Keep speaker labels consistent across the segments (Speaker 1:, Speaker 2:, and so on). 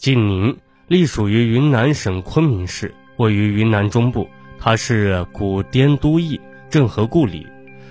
Speaker 1: 晋宁隶属于云南省昆明市，位于云南中部。它是古滇都邑，郑和故里，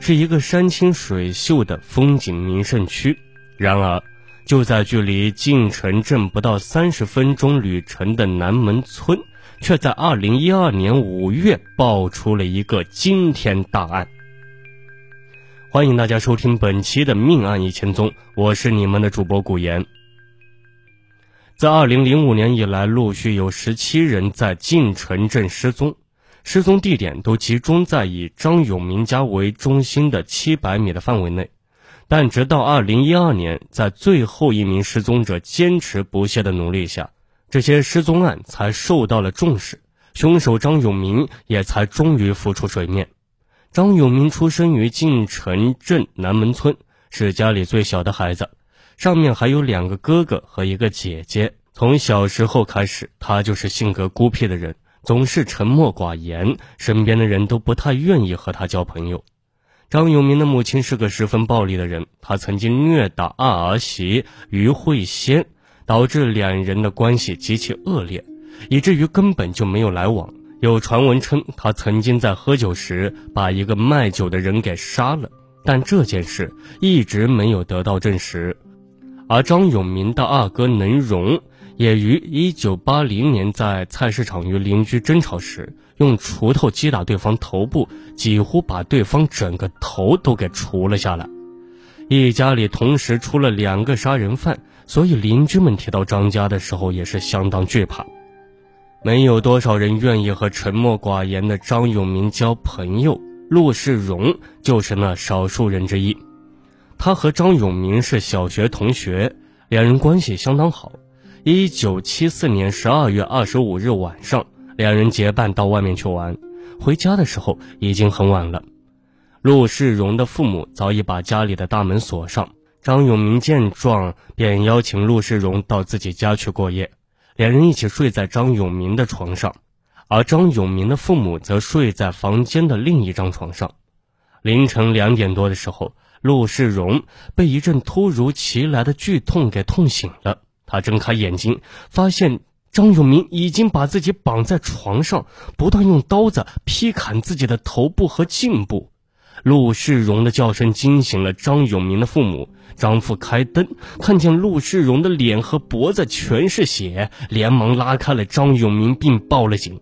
Speaker 1: 是一个山清水秀的风景名胜区。然而，就在距离晋城镇不到三十分钟旅程的南门村，却在二零一二年五月爆出了一个惊天大案。欢迎大家收听本期的《命案一千宗》，我是你们的主播古言。在二零零五年以来，陆续有十七人在晋城镇失踪，失踪地点都集中在以张永明家为中心的七百米的范围内。但直到二零一二年，在最后一名失踪者坚持不懈的努力下，这些失踪案才受到了重视，凶手张永明也才终于浮出水面。张永明出生于晋城镇南门村，是家里最小的孩子，上面还有两个哥哥和一个姐姐。从小时候开始，他就是性格孤僻的人，总是沉默寡言，身边的人都不太愿意和他交朋友。张永明的母亲是个十分暴力的人，她曾经虐打二儿媳于慧仙，导致两人的关系极其恶劣，以至于根本就没有来往。有传闻称，他曾经在喝酒时把一个卖酒的人给杀了，但这件事一直没有得到证实。而张永明的二哥能荣。也于一九八零年在菜市场与邻居争吵时，用锄头击打对方头部，几乎把对方整个头都给锄了下来。一家里同时出了两个杀人犯，所以邻居们提到张家的时候也是相当惧怕。没有多少人愿意和沉默寡言的张永明交朋友，陆世荣就是那少数人之一。他和张永明是小学同学，两人关系相当好。一九七四年十二月二十五日晚上，两人结伴到外面去玩，回家的时候已经很晚了。陆世荣的父母早已把家里的大门锁上。张永明见状，便邀请陆世荣到自己家去过夜，两人一起睡在张永明的床上，而张永明的父母则睡在房间的另一张床上。凌晨两点多的时候，陆世荣被一阵突如其来的剧痛给痛醒了。他睁开眼睛，发现张永明已经把自己绑在床上，不断用刀子劈砍自己的头部和颈部。陆世荣的叫声惊醒了张永明的父母。张父开灯，看见陆世荣的脸和脖子全是血，连忙拉开了张永明，并报了警。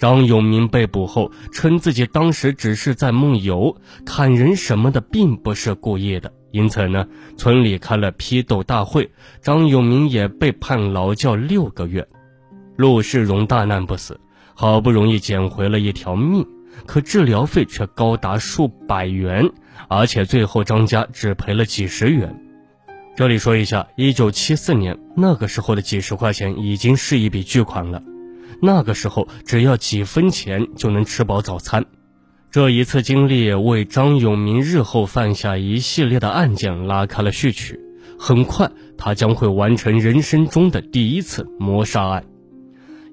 Speaker 1: 张永明被捕后称，自己当时只是在梦游，砍人什么的并不是故意的。因此呢，村里开了批斗大会，张永明也被判劳教六个月。陆世荣大难不死，好不容易捡回了一条命，可治疗费却高达数百元，而且最后张家只赔了几十元。这里说一下，一九七四年那个时候的几十块钱已经是一笔巨款了，那个时候只要几分钱就能吃饱早餐。这一次经历为张永明日后犯下一系列的案件拉开了序曲。很快，他将会完成人生中的第一次谋杀案。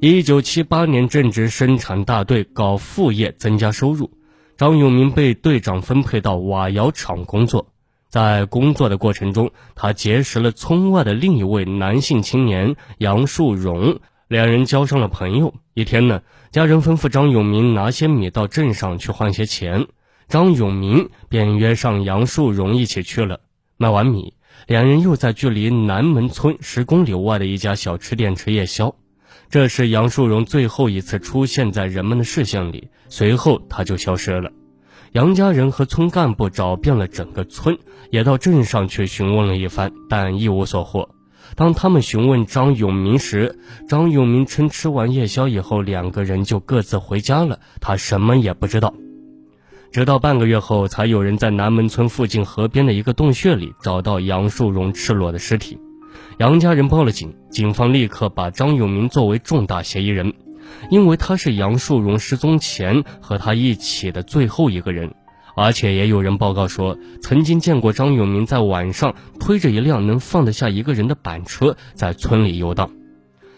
Speaker 1: 一九七八年，正值生产大队搞副业增加收入，张永明被队长分配到瓦窑厂工作。在工作的过程中，他结识了村外的另一位男性青年杨树荣。两人交上了朋友。一天呢，家人吩咐张永明拿些米到镇上去换些钱，张永明便约上杨树荣一起去了。卖完米，两人又在距离南门村十公里外的一家小吃店吃夜宵。这是杨树荣最后一次出现在人们的视线里，随后他就消失了。杨家人和村干部找遍了整个村，也到镇上去询问了一番，但一无所获。当他们询问张永明时，张永明称吃完夜宵以后，两个人就各自回家了，他什么也不知道。直到半个月后，才有人在南门村附近河边的一个洞穴里找到杨树荣赤裸的尸体。杨家人报了警，警方立刻把张永明作为重大嫌疑人，因为他是杨树荣失踪前和他一起的最后一个人。而且也有人报告说，曾经见过张永明在晚上推着一辆能放得下一个人的板车在村里游荡。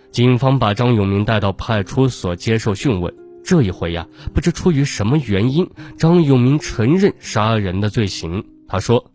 Speaker 1: 警方把张永明带到派出所接受讯问。这一回呀，不知出于什么原因，张永明承认杀人的罪行。他说，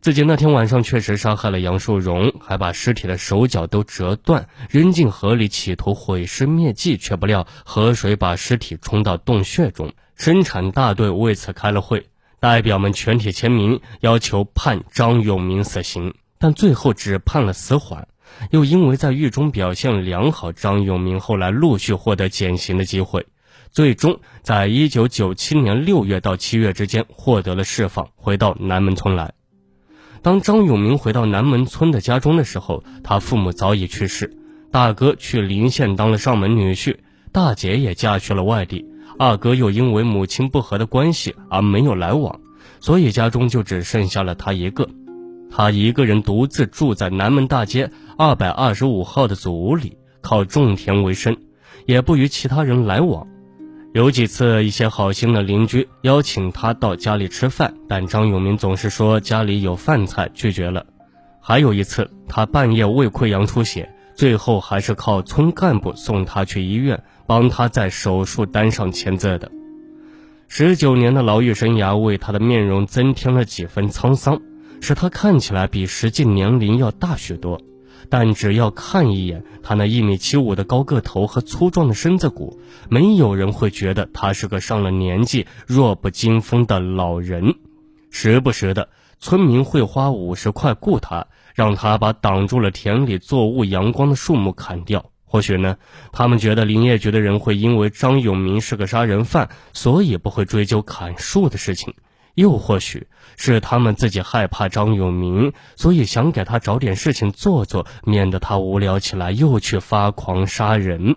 Speaker 1: 自己那天晚上确实杀害了杨树荣，还把尸体的手脚都折断扔进河里，企图毁尸灭迹，却不料河水把尸体冲到洞穴中。生产大队为此开了会，代表们全体签名，要求判张永明死刑，但最后只判了死缓。又因为在狱中表现良好，张永明后来陆续获得减刑的机会，最终在一九九七年六月到七月之间获得了释放，回到南门村来。当张永明回到南门村的家中的时候，他父母早已去世，大哥去临县当了上门女婿，大姐也嫁去了外地，二哥又因为母亲不和的关系而没有来往，所以家中就只剩下了他一个。他一个人独自住在南门大街二百二十五号的祖屋里，靠种田为生，也不与其他人来往。有几次，一些好心的邻居邀请他到家里吃饭，但张永明总是说家里有饭菜，拒绝了。还有一次，他半夜胃溃疡出血，最后还是靠村干部送他去医院，帮他在手术单上签字的。十九年的牢狱生涯为他的面容增添了几分沧桑，使他看起来比实际年龄要大许多。但只要看一眼他那一米七五的高个头和粗壮的身子骨，没有人会觉得他是个上了年纪、弱不禁风的老人。时不时的，村民会花五十块雇他，让他把挡住了田里作物阳光的树木砍掉。或许呢，他们觉得林业局的人会因为张永明是个杀人犯，所以不会追究砍树的事情。又或许是他们自己害怕张永明，所以想给他找点事情做做，免得他无聊起来又去发狂杀人。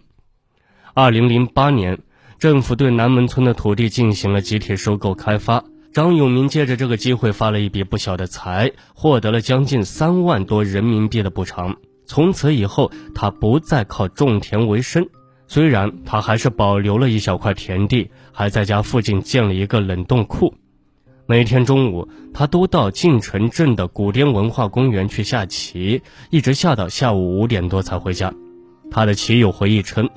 Speaker 1: 二零零八年，政府对南门村的土地进行了集体收购开发，张永明借着这个机会发了一笔不小的财，获得了将近三万多人民币的补偿。从此以后，他不再靠种田为生，虽然他还是保留了一小块田地，还在家附近建了一个冷冻库。每天中午，他都到晋城镇的古滇文化公园去下棋，一直下到下午五点多才回家。他的棋友回忆称，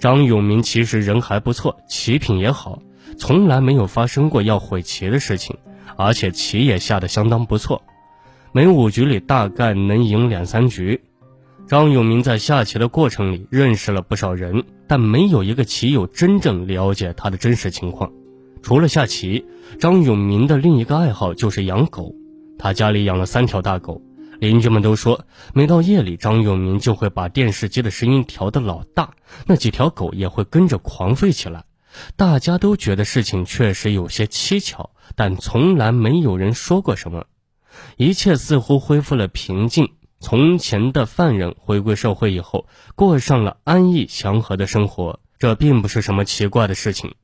Speaker 1: 张永明其实人还不错，棋品也好，从来没有发生过要毁棋的事情，而且棋也下得相当不错，每五局里大概能赢两三局。张永明在下棋的过程里认识了不少人，但没有一个棋友真正了解他的真实情况。除了下棋，张永明的另一个爱好就是养狗。他家里养了三条大狗，邻居们都说，每到夜里，张永明就会把电视机的声音调得老大，那几条狗也会跟着狂吠起来。大家都觉得事情确实有些蹊跷，但从来没有人说过什么。一切似乎恢复了平静。从前的犯人回归社会以后，过上了安逸祥和的生活，这并不是什么奇怪的事情。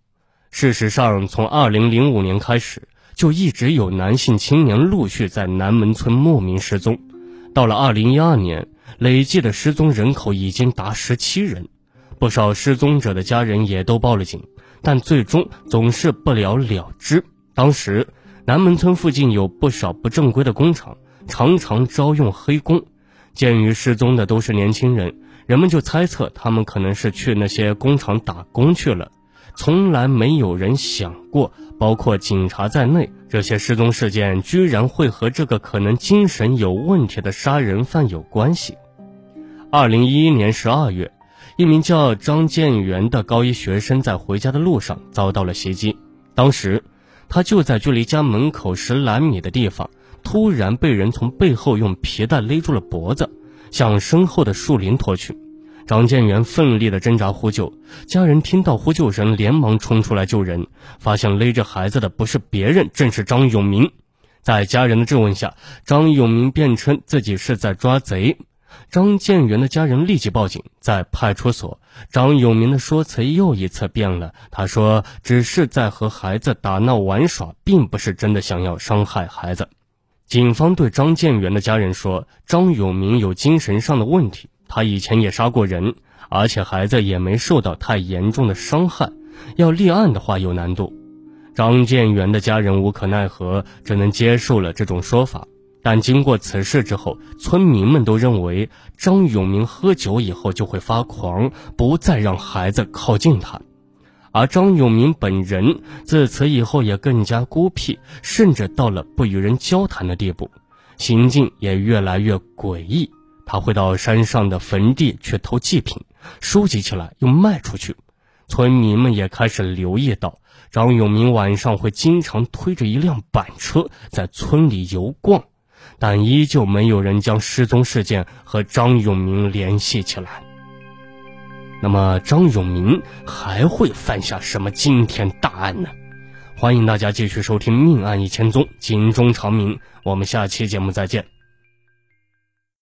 Speaker 1: 事实上，从二零零五年开始，就一直有男性青年陆续在南门村莫名失踪。到了二零一二年，累计的失踪人口已经达十七人。不少失踪者的家人也都报了警，但最终总是不了了之。当时，南门村附近有不少不正规的工厂，常常招用黑工。鉴于失踪的都是年轻人，人们就猜测他们可能是去那些工厂打工去了。从来没有人想过，包括警察在内，这些失踪事件居然会和这个可能精神有问题的杀人犯有关系。二零一一年十二月，一名叫张建元的高一学生在回家的路上遭到了袭击，当时他就在距离家门口十来米的地方，突然被人从背后用皮带勒住了脖子，向身后的树林拖去。张建元奋力的挣扎呼救，家人听到呼救声，连忙冲出来救人，发现勒着孩子的不是别人，正是张永明。在家人的质问下，张永明辩称自己是在抓贼。张建元的家人立即报警，在派出所，张永明的说辞又一次变了。他说只是在和孩子打闹玩耍，并不是真的想要伤害孩子。警方对张建元的家人说，张永明有精神上的问题。他以前也杀过人，而且孩子也没受到太严重的伤害，要立案的话有难度。张建元的家人无可奈何，只能接受了这种说法。但经过此事之后，村民们都认为张永明喝酒以后就会发狂，不再让孩子靠近他。而张永明本人自此以后也更加孤僻，甚至到了不与人交谈的地步。行径也越来越诡异。他会到山上的坟地去偷祭品，收集起来又卖出去。村民们也开始留意到，张永明晚上会经常推着一辆板车在村里游逛，但依旧没有人将失踪事件和张永明联系起来。那么，张永明还会犯下什么惊天大案呢？欢迎大家继续收听《命案一千宗》，警钟长鸣。我们下期节目再见。